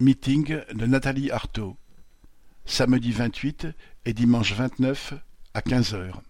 Meeting de Nathalie Arthaud. Samedi vingt-huit et dimanche vingt-neuf à quinze heures.